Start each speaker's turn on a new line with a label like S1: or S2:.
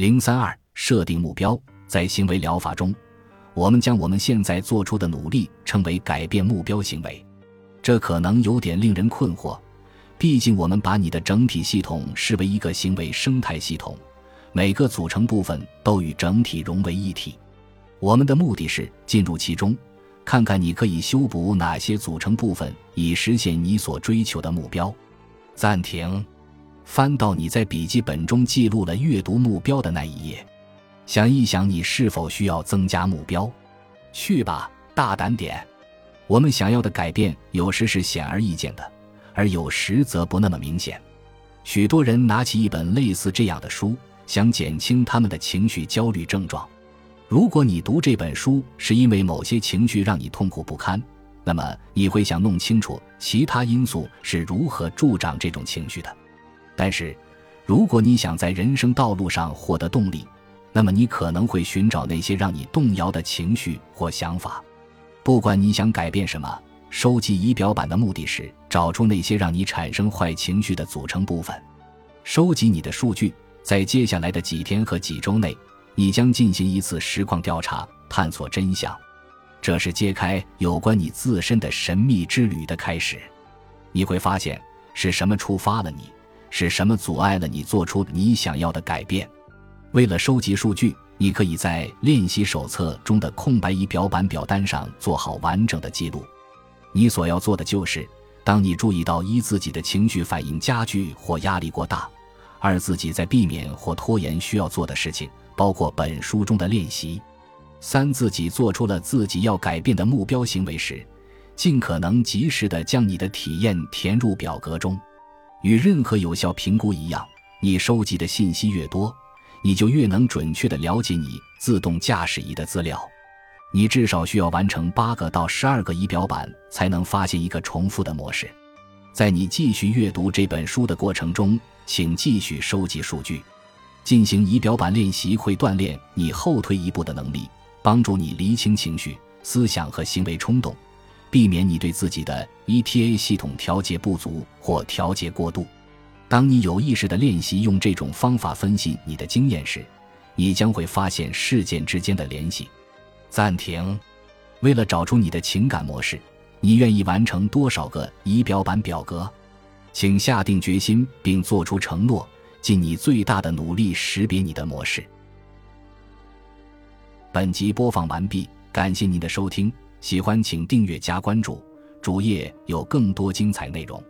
S1: 零三二，设定目标。在行为疗法中，我们将我们现在做出的努力称为改变目标行为。这可能有点令人困惑，毕竟我们把你的整体系统视为一个行为生态系统，每个组成部分都与整体融为一体。我们的目的是进入其中，看看你可以修补哪些组成部分，以实现你所追求的目标。暂停。翻到你在笔记本中记录了阅读目标的那一页，想一想你是否需要增加目标？去吧，大胆点！我们想要的改变有时是显而易见的，而有时则不那么明显。许多人拿起一本类似这样的书，想减轻他们的情绪焦虑症状。如果你读这本书是因为某些情绪让你痛苦不堪，那么你会想弄清楚其他因素是如何助长这种情绪的。但是，如果你想在人生道路上获得动力，那么你可能会寻找那些让你动摇的情绪或想法。不管你想改变什么，收集仪表板的目的是找出那些让你产生坏情绪的组成部分。收集你的数据，在接下来的几天和几周内，你将进行一次实况调查，探索真相。这是揭开有关你自身的神秘之旅的开始。你会发现是什么触发了你。是什么阻碍了你做出你想要的改变？为了收集数据，你可以在练习手册中的空白仪表板表单上做好完整的记录。你所要做的就是，当你注意到一自己的情绪反应加剧或压力过大，二自己在避免或拖延需要做的事情，包括本书中的练习，三自己做出了自己要改变的目标行为时，尽可能及时的将你的体验填入表格中。与任何有效评估一样，你收集的信息越多，你就越能准确地了解你自动驾驶仪的资料。你至少需要完成八个到十二个仪表板，才能发现一个重复的模式。在你继续阅读这本书的过程中，请继续收集数据。进行仪表板练习会锻炼你后退一步的能力，帮助你厘清情绪、思想和行为冲动。避免你对自己的 ETA 系统调节不足或调节过度。当你有意识地练习用这种方法分析你的经验时，你将会发现事件之间的联系。暂停。为了找出你的情感模式，你愿意完成多少个仪表板表格？请下定决心并做出承诺，尽你最大的努力识别你的模式。本集播放完毕，感谢您的收听。喜欢请订阅加关注，主页有更多精彩内容。